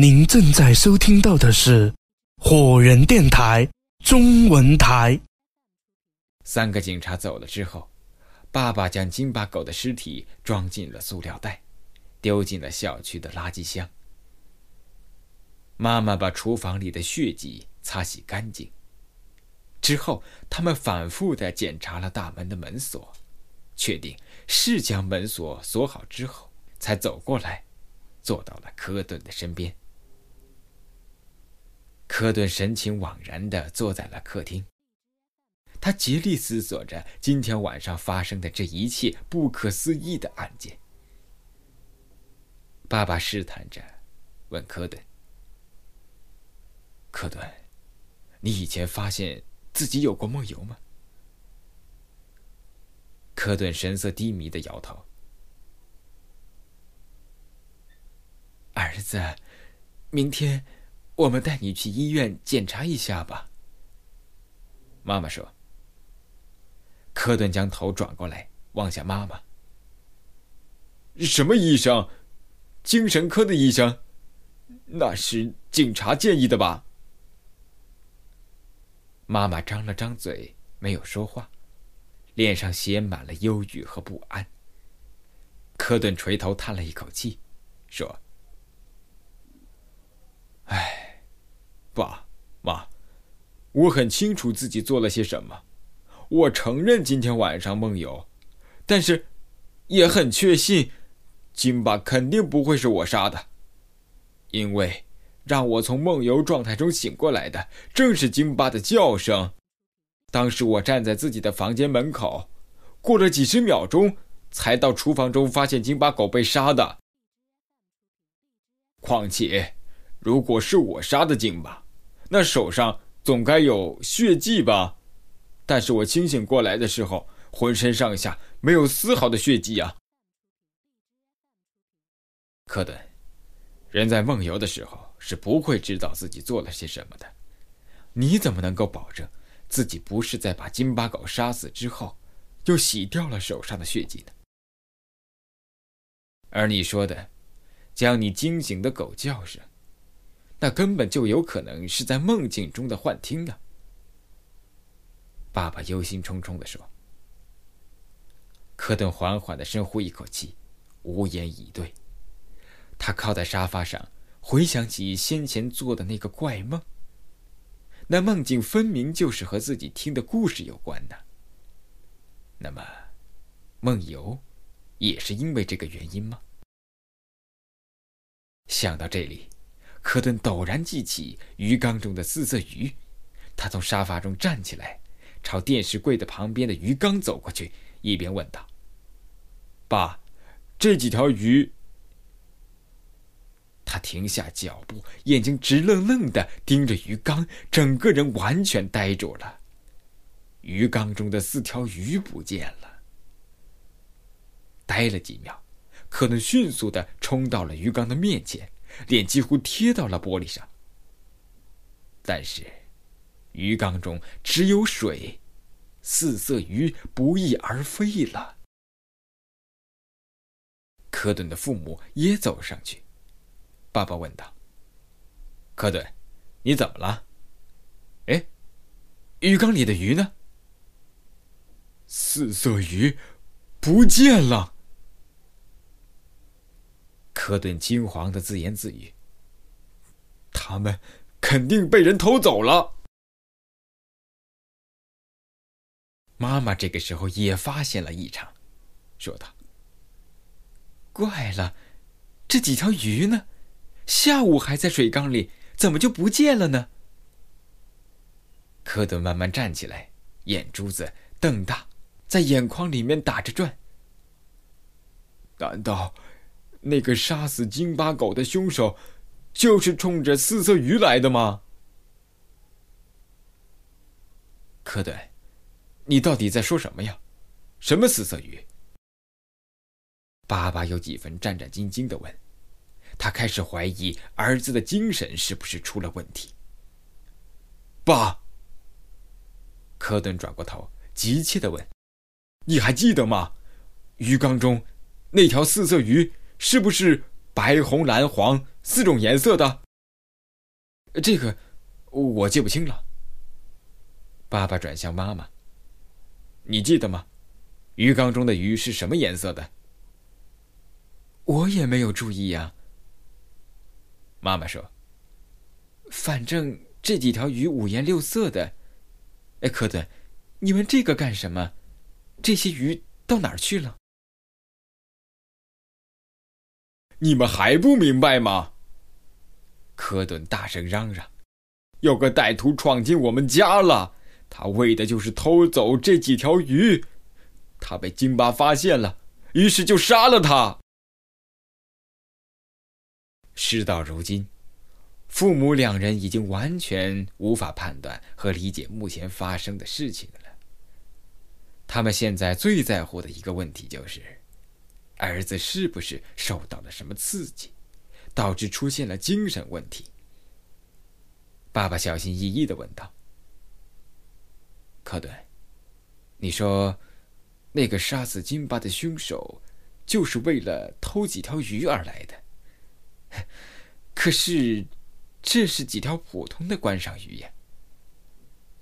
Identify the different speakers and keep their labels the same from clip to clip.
Speaker 1: 您正在收听到的是火人电台中文台。
Speaker 2: 三个警察走了之后，爸爸将金巴狗的尸体装进了塑料袋，丢进了小区的垃圾箱。妈妈把厨房里的血迹擦洗干净。之后，他们反复的检查了大门的门锁，确定是将门锁锁好之后，才走过来，坐到了科顿的身边。科顿神情惘然地坐在了客厅，他竭力思索着今天晚上发生的这一切不可思议的案件。爸爸试探着问科顿：“科顿，你以前发现自己有过梦游吗？”科顿神色低迷的摇头：“儿子，明天。”我们带你去医院检查一下吧。妈妈说。科顿将头转过来望向妈妈。什么医生？精神科的医生？那是警察建议的吧？妈妈张了张嘴，没有说话，脸上写满了忧郁和不安。科顿垂头叹了一口气，说：“唉。”爸妈，我很清楚自己做了些什么。我承认今天晚上梦游，但是也很确信，金巴肯定不会是我杀的，因为让我从梦游状态中醒过来的正是金巴的叫声。当时我站在自己的房间门口，过了几十秒钟才到厨房中发现金巴狗被杀的。况且，如果是我杀的金巴，那手上总该有血迹吧？但是我清醒过来的时候，浑身上下没有丝毫的血迹啊！科顿，人在梦游的时候是不会知道自己做了些什么的。你怎么能够保证自己不是在把金巴狗杀死之后，就洗掉了手上的血迹呢？而你说的，将你惊醒的狗叫声。那根本就有可能是在梦境中的幻听啊！爸爸忧心忡忡的说。科顿缓缓的深呼一口气，无言以对。他靠在沙发上，回想起先前做的那个怪梦。那梦境分明就是和自己听的故事有关的。那么，梦游，也是因为这个原因吗？想到这里。科顿陡然记起鱼缸中的四色鱼，他从沙发中站起来，朝电视柜的旁边的鱼缸走过去，一边问道：“爸，这几条鱼？”他停下脚步，眼睛直愣愣的盯着鱼缸，整个人完全呆住了。鱼缸中的四条鱼不见了。呆了几秒，科顿迅速的冲到了鱼缸的面前。脸几乎贴到了玻璃上，但是鱼缸中只有水，四色鱼不翼而飞了。科顿的父母也走上去，爸爸问道：“科顿，你怎么了？哎，鱼缸里的鱼呢？四色鱼不见了。”科顿惊惶的自言自语：“他们肯定被人偷走了。”妈妈这个时候也发现了异常，说道：“怪了，这几条鱼呢？下午还在水缸里，怎么就不见了呢？”科顿慢慢站起来，眼珠子瞪大，在眼眶里面打着转。难道？那个杀死金巴狗的凶手，就是冲着四色鱼来的吗？科顿，你到底在说什么呀？什么四色鱼？爸爸有几分战战兢兢的问，他开始怀疑儿子的精神是不是出了问题。爸，科顿转过头，急切的问：“你还记得吗？鱼缸中那条四色鱼？”是不是白、红、蓝、黄四种颜色的？这个我记不清了。爸爸转向妈妈：“你记得吗？鱼缸中的鱼是什么颜色的？”
Speaker 3: 我也没有注意呀。
Speaker 2: 妈妈说：“
Speaker 3: 反正这几条鱼五颜六色的。”哎，科顿，你问这个干什么？这些鱼到哪儿去了？
Speaker 2: 你们还不明白吗？科顿大声嚷嚷：“有个歹徒闯进我们家了，他为的就是偷走这几条鱼。他被金巴发现了，于是就杀了他。”事到如今，父母两人已经完全无法判断和理解目前发生的事情了。他们现在最在乎的一个问题就是，儿子是不是受到了什么刺激，导致出现了精神问题。爸爸小心翼翼的问道：“科顿，你说，那个杀死金巴的凶手，就是为了偷几条鱼而来的？”
Speaker 3: 可是，这是几条普通的观赏鱼呀，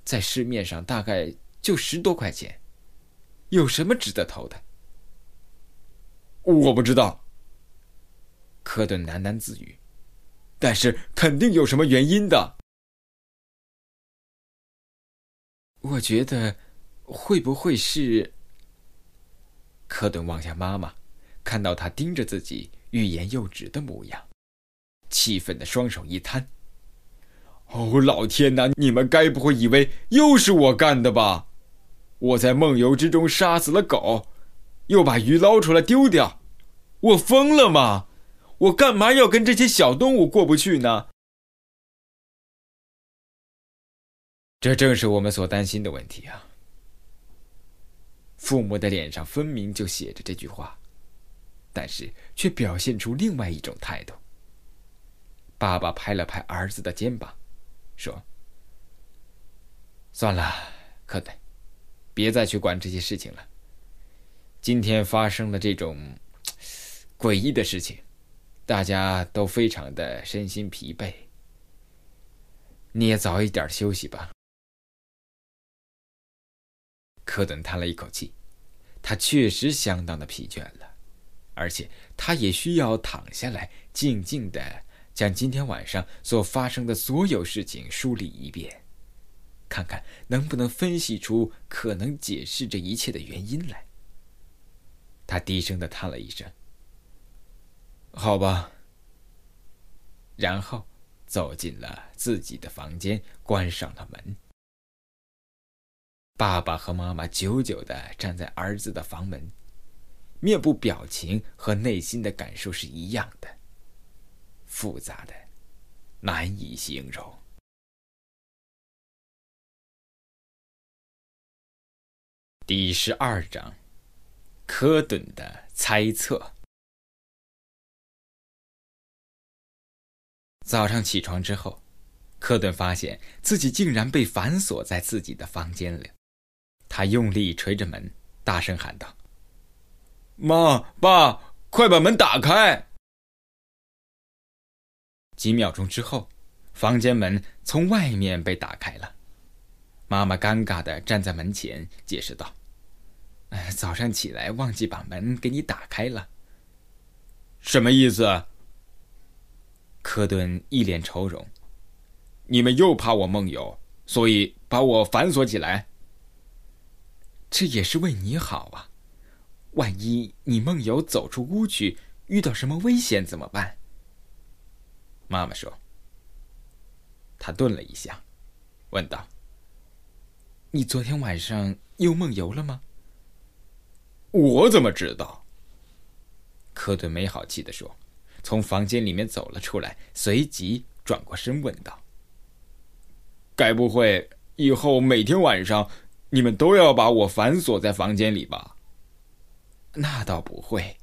Speaker 3: 在市面上大概就十多块钱，有什么值得偷的？
Speaker 2: 我不知道。科顿喃喃自语，但是肯定有什么原因的。
Speaker 3: 我觉得，会不会是？
Speaker 2: 科顿望向妈妈，看到她盯着自己，欲言又止的模样。气愤的双手一摊。哦，老天哪！你们该不会以为又是我干的吧？我在梦游之中杀死了狗，又把鱼捞出来丢掉，我疯了吗？我干嘛要跟这些小动物过不去呢？这正是我们所担心的问题啊！父母的脸上分明就写着这句话，但是却表现出另外一种态度。爸爸拍了拍儿子的肩膀，说：“算了，科顿，别再去管这些事情了。今天发生了这种诡异的事情，大家都非常的身心疲惫。你也早一点休息吧。”科顿叹了一口气，他确实相当的疲倦了，而且他也需要躺下来，静静的。将今天晚上所发生的所有事情梳理一遍，看看能不能分析出可能解释这一切的原因来。他低声的叹了一声：“好吧。”然后走进了自己的房间，关上了门。爸爸和妈妈久久的站在儿子的房门，面部表情和内心的感受是一样的。复杂的，难以形容。第十二章，科顿的猜测。早上起床之后，科顿发现自己竟然被反锁在自己的房间里。他用力捶着门，大声喊道：“妈，爸，快把门打开！”几秒钟之后，房间门从外面被打开了。妈妈尴尬的站在门前，解释道：“，早上起来忘记把门给你打开了。”什么意思？科顿一脸愁容：“你们又怕我梦游，所以把我反锁起来？
Speaker 3: 这也是为你好啊！万一你梦游走出屋去，遇到什么危险怎么办？”
Speaker 2: 妈妈说：“他顿了一下，问道：‘
Speaker 3: 你昨天晚上又梦游了吗？’
Speaker 2: 我怎么知道？”科顿没好气的说，从房间里面走了出来，随即转过身问道：“该不会以后每天晚上你们都要把我反锁在房间里吧？”“
Speaker 3: 那倒不会，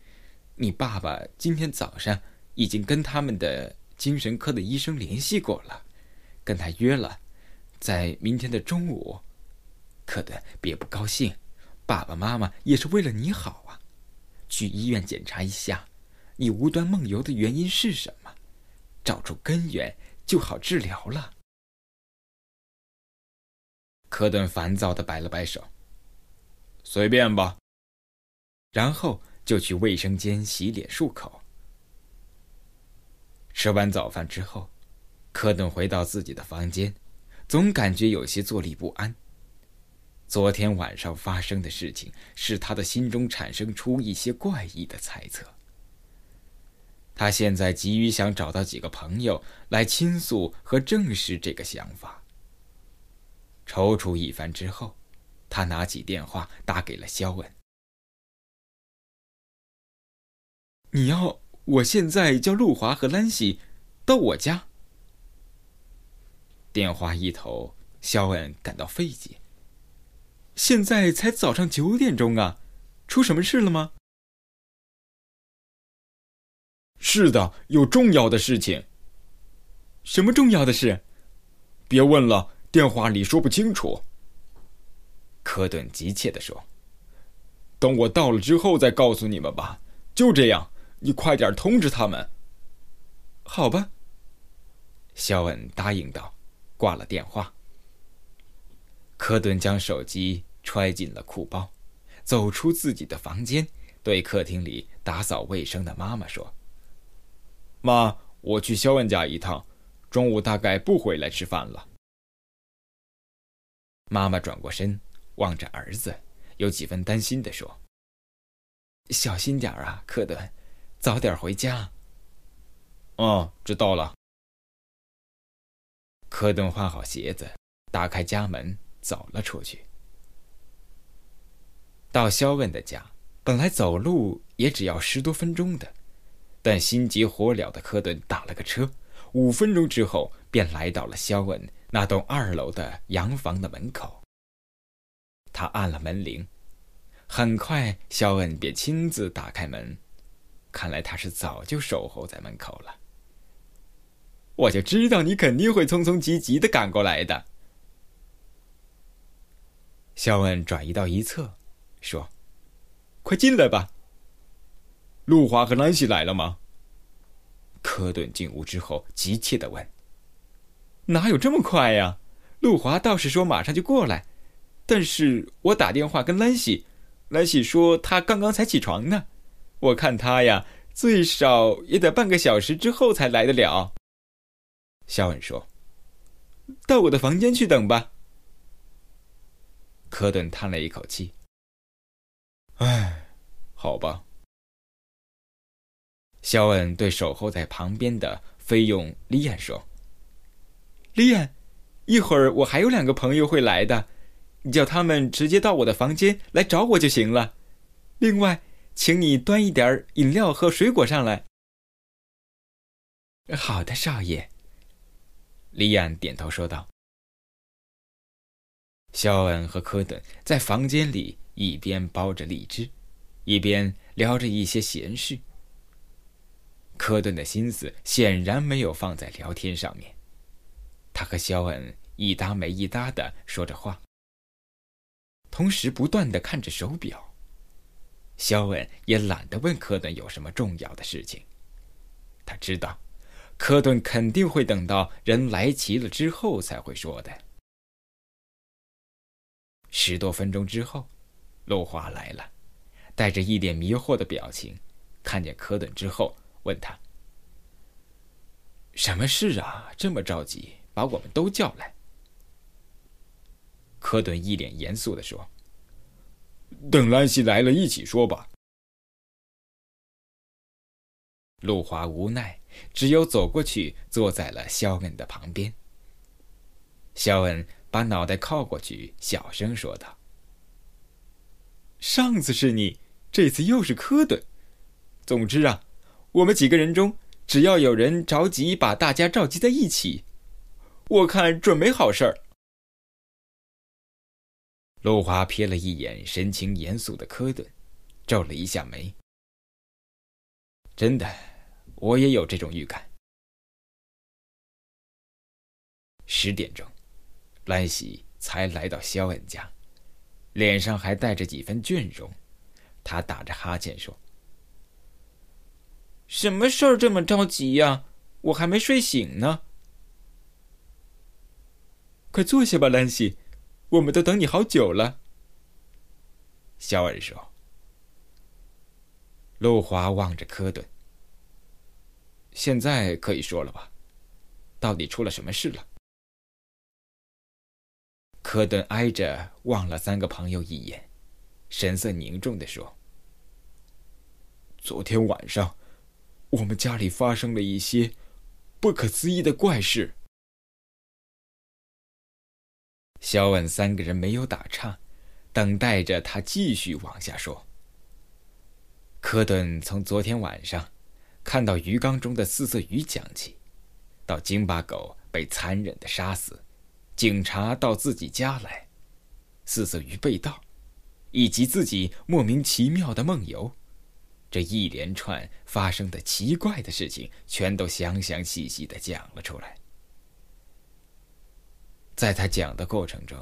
Speaker 3: 你爸爸今天早上已经跟他们的……”精神科的医生联系过了，跟他约了，在明天的中午。科顿，别不高兴，爸爸妈妈也是为了你好啊。去医院检查一下，你无端梦游的原因是什么？
Speaker 2: 找出根源，就好治疗了。科顿烦躁的摆了摆手：“随便吧。”然后就去卫生间洗脸漱口。吃完早饭之后，科顿回到自己的房间，总感觉有些坐立不安。昨天晚上发生的事情使他的心中产生出一些怪异的猜测。他现在急于想找到几个朋友来倾诉和证实这个想法。踌躇一番之后，他拿起电话打给了肖恩。你要我现在叫陆华和兰西到我家？电话一头，肖恩感到费解。现在才早上九点钟啊，出什么事了吗？
Speaker 4: 是的，有重要的事情。
Speaker 2: 什么重要的事？
Speaker 4: 别问了，电话里说不清楚。
Speaker 2: 科顿急切地说：“
Speaker 4: 等我到了之后再告诉你们吧。”就这样。你快点通知他们。
Speaker 2: 好吧。肖恩答应道，挂了电话。科顿将手机揣进了裤包，走出自己的房间，对客厅里打扫卫生的妈妈说：“
Speaker 4: 妈，我去肖恩家一趟，中午大概不回来吃饭了。”
Speaker 2: 妈妈转过身，望着儿子，有几分担心的说：“小心点儿啊，科顿。”早点回家。
Speaker 4: 哦，知道了。
Speaker 2: 科顿换好鞋子，打开家门，走了出去。到肖恩的家，本来走路也只要十多分钟的，但心急火燎的科顿打了个车，五分钟之后便来到了肖恩那栋二楼的洋房的门口。他按了门铃，很快肖恩便亲自打开门。看来他是早就守候在门口了。我就知道你肯定会匆匆急急的赶过来的。肖恩转移到一侧，说：“快进来吧。”
Speaker 4: 路华和兰西来了吗？
Speaker 2: 科顿进屋之后急切的问：“哪有这么快呀？陆华倒是说马上就过来，但是我打电话跟兰西，兰西说他刚刚才起床呢。”我看他呀，最少也得半个小时之后才来得了。肖恩说：“到我的房间去等吧。”科顿叹了一口气：“
Speaker 4: 唉，好吧。”
Speaker 2: 肖恩对守候在旁边的菲佣莉安说：“莉安，一会儿我还有两个朋友会来的，你叫他们直接到我的房间来找我就行了。另外。”请你端一点饮料和水果上来。好的，少爷。李安点头说道。肖恩和科顿在房间里一边剥着荔枝，一边聊着一些闲事。科顿的心思显然没有放在聊天上面，他和肖恩一搭没一搭的说着话，同时不断的看着手表。肖恩也懒得问科顿有什么重要的事情，他知道，科顿肯定会等到人来齐了之后才会说的。十多分钟之后，陆华来了，带着一脸迷惑的表情，看见科顿之后，问他：“什么事啊？这么着急，把我们都叫来？”科顿一脸严肃的说。
Speaker 4: 等兰西来了，一起说吧。
Speaker 2: 陆华无奈，只有走过去，坐在了肖恩的旁边。肖恩把脑袋靠过去，小声说道：“上次是你，这次又是科顿。总之啊，我们几个人中，只要有人着急把大家召集在一起，我看准没好事儿。”陆华瞥了一眼神情严肃的科顿，皱了一下眉。真的，我也有这种预感。十点钟，兰喜才来到肖恩家，脸上还带着几分倦容。他打着哈欠说：“什么事儿这么着急呀？
Speaker 3: 我还没睡醒呢。快坐下吧，兰喜，我们都等你好久了。
Speaker 2: 肖恩说。陆华望着科顿，现在可以说了吧？到底出了什么事了？科顿挨着望了三个朋友一眼，神色凝重的说：“
Speaker 3: 昨天晚上，我们家里发生了一些不可思议的怪事。”
Speaker 2: 肖恩三个人没有打岔，等待着他继续往下说。科顿从昨天晚上看到鱼缸中的四色鱼讲起，到京巴狗被残忍的杀死，警察到自己家来，四色鱼被盗，以及自己莫名其妙的梦游，这一连串发生的奇怪的事情，全都详详细细的讲了出来。在他讲的过程中。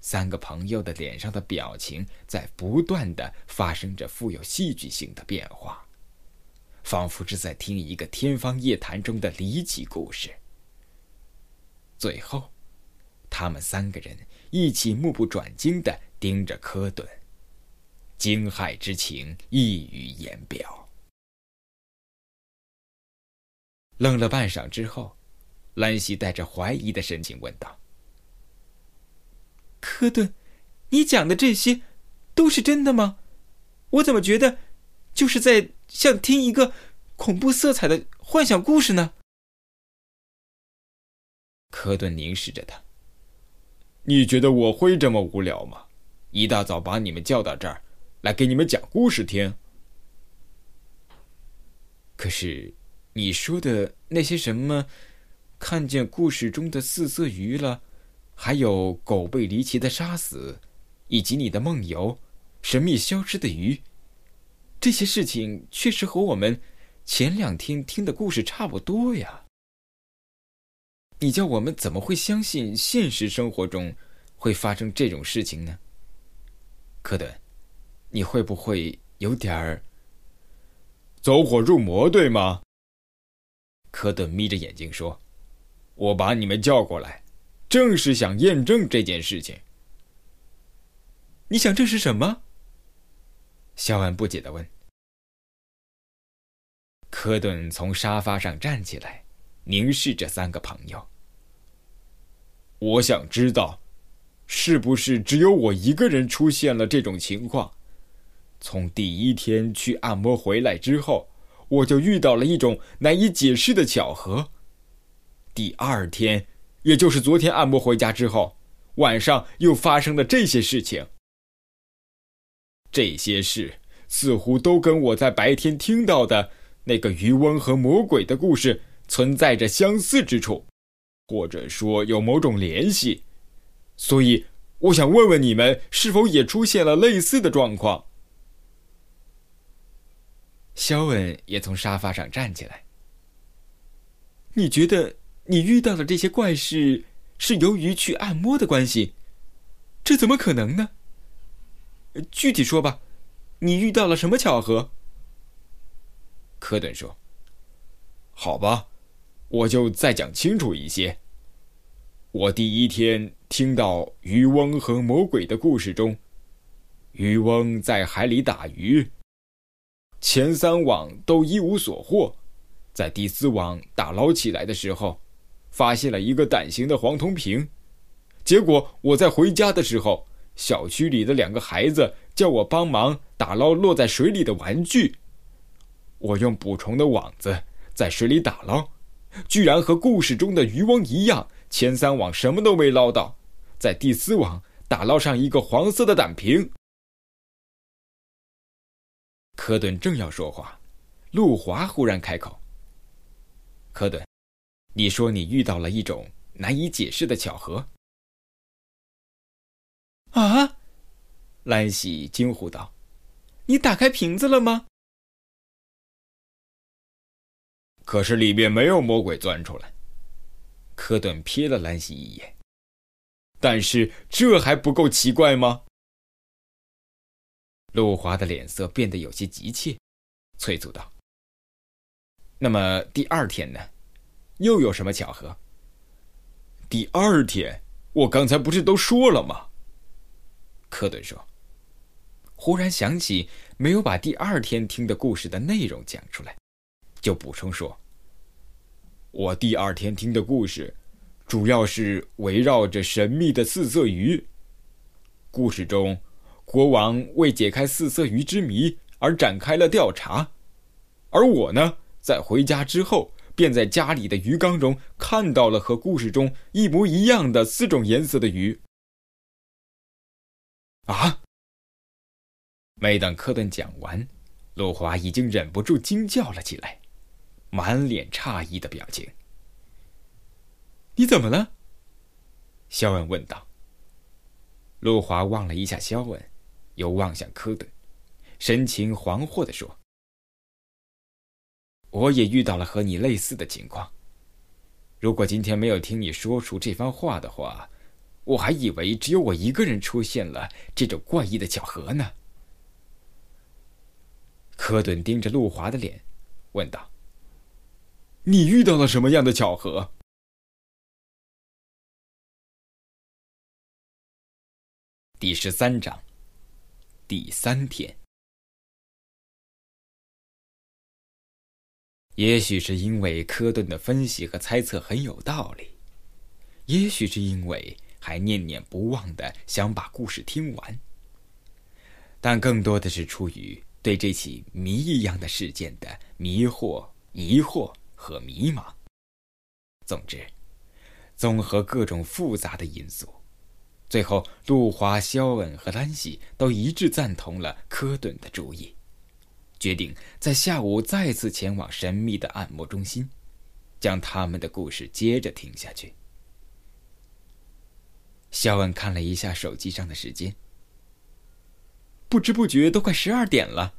Speaker 2: 三个朋友的脸上的表情在不断的发生着富有戏剧性的变化，仿佛是在听一个天方夜谭中的离奇故事。最后，他们三个人一起目不转睛的盯着科顿，惊骇之情溢于言表。愣了半晌之后，兰西带着怀疑的神情问道。
Speaker 3: 科顿，你讲的这些，都是真的吗？我怎么觉得，就是在像听一个恐怖色彩的幻想故事呢？
Speaker 2: 科顿凝视着他。你觉得我会这么无聊吗？一大早把你们叫到这儿，来给你们讲故事听？可是，你说的那些什么，看见故事中的四色鱼了？还有狗被离奇的杀死，以及你的梦游，神秘消失的鱼，这些事情确实和我们前两天听的故事差不多呀。你叫我们怎么会相信现实生活中会发生这种事情呢？科顿，你会不会有点儿走火入魔，对吗？科顿眯着眼睛说：“我把你们叫过来。”正是想验证这件事情。
Speaker 3: 你想证实什么？
Speaker 2: 肖恩不解的问。科顿从沙发上站起来，凝视着三个朋友。我想知道，是不是只有我一个人出现了这种情况？从第一天去按摩回来之后，我就遇到了一种难以解释的巧合。第二天。也就是昨天按摩回家之后，晚上又发生了这些事情。这些事似乎都跟我在白天听到的那个渔翁和魔鬼的故事存在着相似之处，或者说有某种联系。所以，我想问问你们，是否也出现了类似的状况？肖恩也从沙发上站起来。
Speaker 3: 你觉得？你遇到的这些怪事是由于去按摩的关系，这怎么可能呢？具体说吧，你遇到了什么巧合？
Speaker 2: 科顿说：“好吧，我就再讲清楚一些。我第一天听到渔翁和魔鬼的故事中，渔翁在海里打鱼，前三网都一无所获，在第四网打捞起来的时候。”发现了一个胆形的黄铜瓶，结果我在回家的时候，小区里的两个孩子叫我帮忙打捞落在水里的玩具。我用捕虫的网子在水里打捞，居然和故事中的渔翁一样，前三网什么都没捞到，在第四网打捞上一个黄色的胆瓶。科顿正要说话，陆华忽然开口：“科顿。”你说你遇到了一种难以解释的巧合。
Speaker 3: 啊！兰喜惊呼道：“你打开瓶子了吗？”
Speaker 2: 可是里面没有魔鬼钻出来。科顿瞥了兰西一眼。但是这还不够奇怪吗？陆华的脸色变得有些急切，催促道：“那么第二天呢？”又有什么巧合？
Speaker 3: 第二天，我刚才不是都说了吗？
Speaker 2: 科顿说。忽然想起没有把第二天听的故事的内容讲出来，就补充说：“
Speaker 3: 我第二天听的故事，主要是围绕着神秘的四色鱼。故事中，国王为解开四色鱼之谜而展开了调查，而我呢，在回家之后，便在家里的鱼缸中看到了和故事中一模一样的四种颜色的鱼。”
Speaker 2: 啊！没等科顿讲完，路华已经忍不住惊叫了起来，满脸诧异的表情。
Speaker 1: 你怎么了？
Speaker 2: 肖恩问道。路华望了一下肖恩，又望向科顿，神情惶惑的说：“我也遇到了和你类似的情况。如果今天没有听你说出这番话的话，我还以为只有我一个人出现了这种怪异的巧合呢。”科顿盯着路华的脸，问道：“
Speaker 3: 你遇到了什么样的巧合？”
Speaker 2: 第十三章，第三天。也许是因为科顿的分析和猜测很有道理，也许是因为还念念不忘的想把故事听完，但更多的是出于……对这起谜一样的事件的迷惑、疑惑和迷茫。总之，综合各种复杂的因素，最后，路华、肖恩和兰西都一致赞同了科顿的主意，决定在下午再次前往神秘的按摩中心，将他们的故事接着听下去。肖恩看了一下手机上的时间。不知不觉都快十二点了，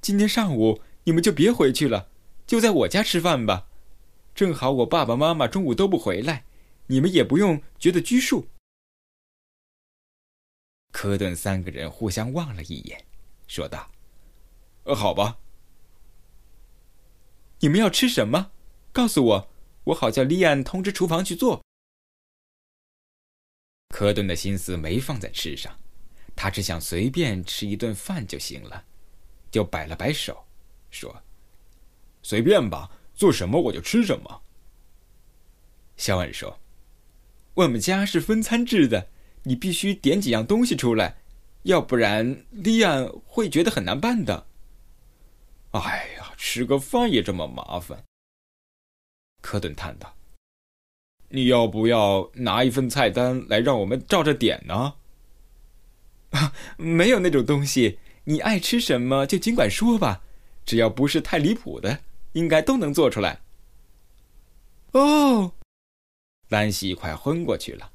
Speaker 2: 今天上午你们就别回去了，就在我家吃饭吧。正好我爸爸妈妈中午都不回来，你们也不用觉得拘束。科顿三个人互相望了一眼，说道：“
Speaker 3: 呃，好吧。
Speaker 1: 你们要吃什么？告诉我，我好叫利安通知厨房去做。”
Speaker 2: 科顿的心思没放在吃上。他只想随便吃一顿饭就行了，就摆了摆手，说：“
Speaker 3: 随便吧，做什么我就吃什么。”
Speaker 2: 肖恩说：“
Speaker 1: 我们家是分餐制的，你必须点几样东西出来，要不然利安会觉得很难办的。”
Speaker 3: 哎呀，吃个饭也这么麻烦。
Speaker 2: 科顿叹道：“
Speaker 3: 你要不要拿一份菜单来让我们照着点呢？”
Speaker 1: 啊 没有那种东西，你爱吃什么就尽管说吧，只要不是太离谱的，应该都能做出来。
Speaker 2: 哦，兰西快昏过去了，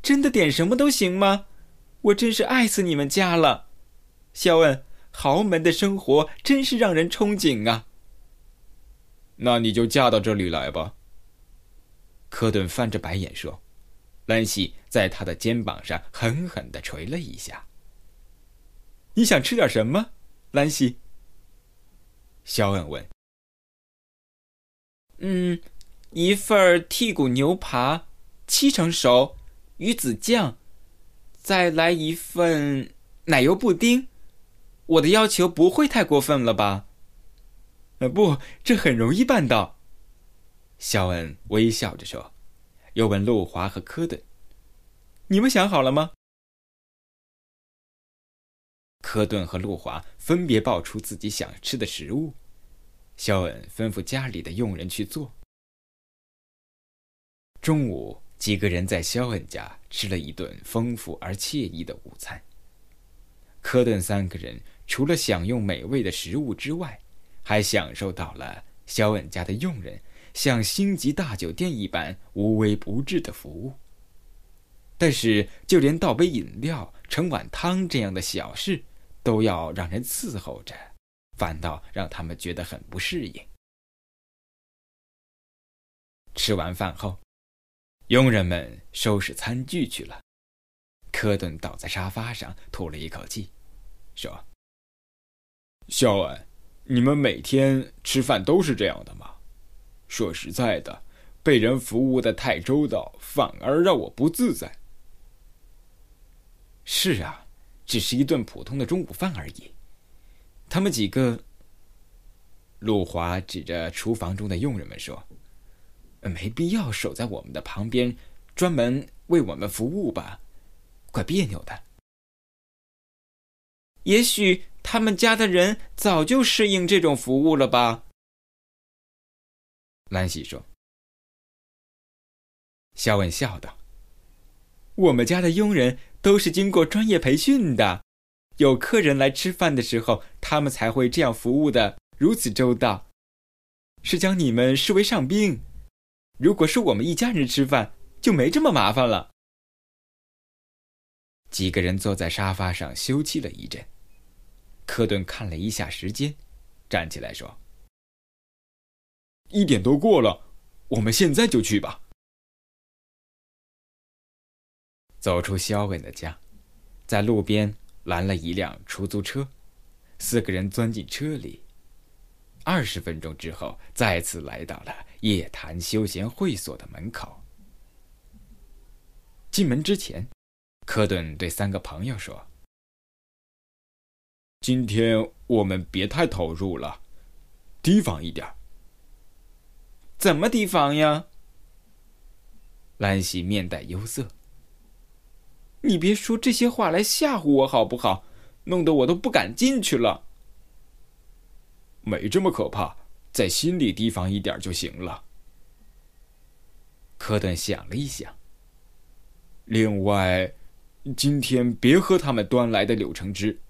Speaker 1: 真的点什么都行吗？我真是爱死你们家了，肖恩，豪门的生活真是让人憧憬啊。
Speaker 3: 那你就嫁到这里来吧。
Speaker 2: 科顿翻着白眼说。兰西在他的肩膀上狠狠的捶了一下。
Speaker 1: 你想吃点什么，兰西？
Speaker 2: 肖恩问。
Speaker 1: 嗯，一份剔骨牛扒，七成熟，鱼子酱，再来一份奶油布丁。我的要求不会太过分了吧？呃，不，这很容易办到。
Speaker 2: 肖恩微笑着说。又问路华和科顿：“
Speaker 1: 你们想好了吗？”
Speaker 2: 科顿和路华分别报出自己想吃的食物，肖恩吩咐家里的佣人去做。中午，几个人在肖恩家吃了一顿丰富而惬意的午餐。科顿三个人除了享用美味的食物之外，还享受到了肖恩家的佣人。像星级大酒店一般无微不至的服务，但是就连倒杯饮料、盛碗汤这样的小事，都要让人伺候着，反倒让他们觉得很不适应。吃完饭后，佣人们收拾餐具去了。科顿倒在沙发上吐了一口气，说：“
Speaker 3: 肖恩，你们每天吃饭都是这样的吗？”
Speaker 5: 说实在的，被人服务的太周到，反而让我不自在。
Speaker 2: 是啊，只是一顿普通的中午饭而已。他们几个，陆华指着厨房中的佣人们说：“没必要守在我们的旁边，专门为我们服务吧，怪别扭的。”
Speaker 6: 也许他们家的人早就适应这种服务了吧？
Speaker 2: 兰喜说。肖恩笑道：“我们家的佣人。”都是经过专业培训的，有客人来吃饭的时候，他们才会这样服务的如此周到，是将你们视为上宾。如果是我们一家人吃饭，就没这么麻烦了。几个人坐在沙发上休憩了一阵，科顿看了一下时间，站起来说：“
Speaker 5: 一点都过了，我们现在就去吧。”
Speaker 2: 走出肖恩的家，在路边拦了一辆出租车，四个人钻进车里。二十分钟之后，再次来到了夜谈休闲会所的门口。进门之前，科顿对三个朋友说：“
Speaker 5: 今天我们别太投入了，提防一点。”“
Speaker 6: 怎么提防呀？”
Speaker 2: 兰西面带忧色。
Speaker 6: 你别说这些话来吓唬我好不好？弄得我都不敢进去了。
Speaker 5: 没这么可怕，在心里提防一点就行了。
Speaker 2: 科顿想了一想。
Speaker 5: 另外，今天别喝他们端来的柳橙汁。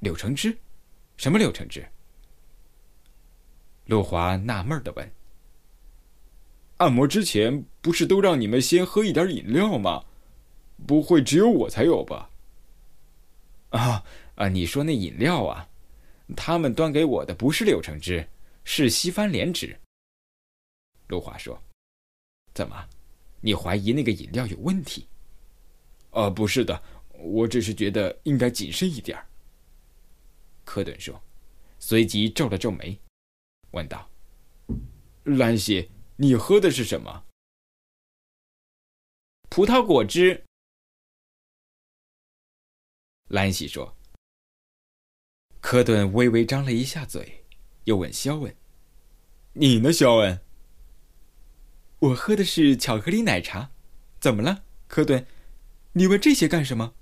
Speaker 2: 柳橙汁？什么柳橙汁？陆华纳闷的问。
Speaker 5: 按摩之前不是都让你们先喝一点饮料吗？不会只有我才有吧？
Speaker 2: 啊啊！你说那饮料啊？他们端给我的不是柳橙汁，是西番莲汁。陆华说：“怎么，你怀疑那个饮料有问题？”
Speaker 5: 啊，不是的，我只是觉得应该谨慎一点。
Speaker 2: 科顿说，随即皱了皱眉，问道：“
Speaker 5: 兰西，你喝的是什么？”
Speaker 6: 葡萄果汁。
Speaker 2: 兰西说：“科顿微微张了一下嘴，又问肖恩：‘
Speaker 5: 你呢，肖恩？’
Speaker 2: 我喝的是巧克力奶茶。怎么了，科顿？你问这些干什么？”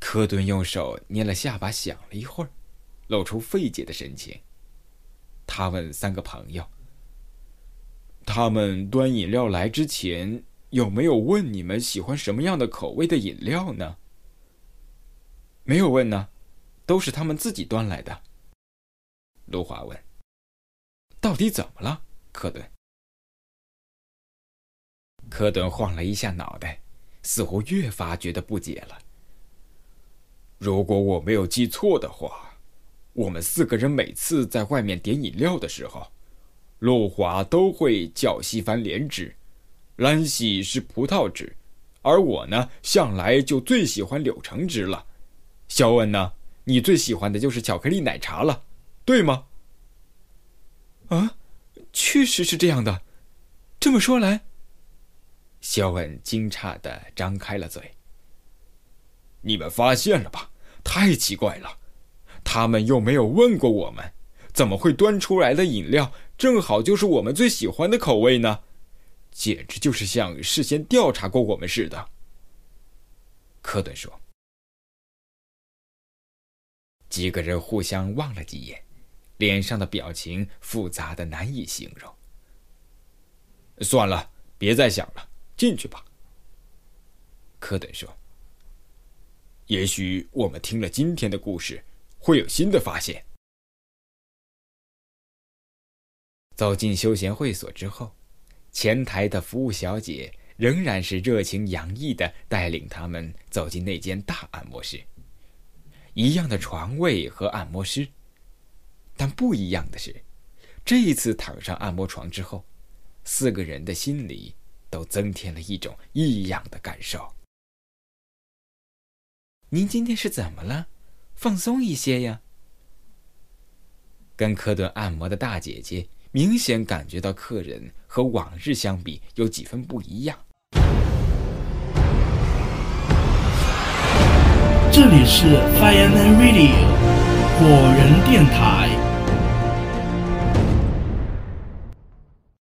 Speaker 2: 科顿用手捏了下巴，想了一会儿，露出费解的神情。他问三个朋友：‘
Speaker 5: 他们端饮料来之前？’”有没有问你们喜欢什么样的口味的饮料呢？
Speaker 2: 没有问呢，都是他们自己端来的。卢华问：“到底怎么了，科顿？”科顿晃了一下脑袋，似乎越发觉得不解了。
Speaker 5: 如果我没有记错的话，我们四个人每次在外面点饮料的时候，陆华都会叫西番莲汁。兰西是葡萄汁，而我呢，向来就最喜欢柳橙汁了。肖恩呢，你最喜欢的就是巧克力奶茶了，对吗？
Speaker 2: 啊，确实是这样的。这么说来，肖恩惊诧的张开了嘴。
Speaker 5: 你们发现了吧？太奇怪了，他们又没有问过我们，怎么会端出来的饮料正好就是我们最喜欢的口味呢？简直就是像事先调查过我们似的。
Speaker 2: 科顿说。几个人互相望了几眼，脸上的表情复杂的难以形容。
Speaker 5: 算了，别再想了，进去吧。
Speaker 2: 科顿说。
Speaker 5: 也许我们听了今天的故事，会有新的发现。
Speaker 2: 走进休闲会所之后。前台的服务小姐仍然是热情洋溢的带领他们走进那间大按摩室。一样的床位和按摩师，但不一样的是，这一次躺上按摩床之后，四个人的心里都增添了一种异样的感受。您今天是怎么了？放松一些呀。跟科顿按摩的大姐姐明显感觉到客人和往日相比有几分不一样。
Speaker 1: 这里是 Fireman Radio 果园电台。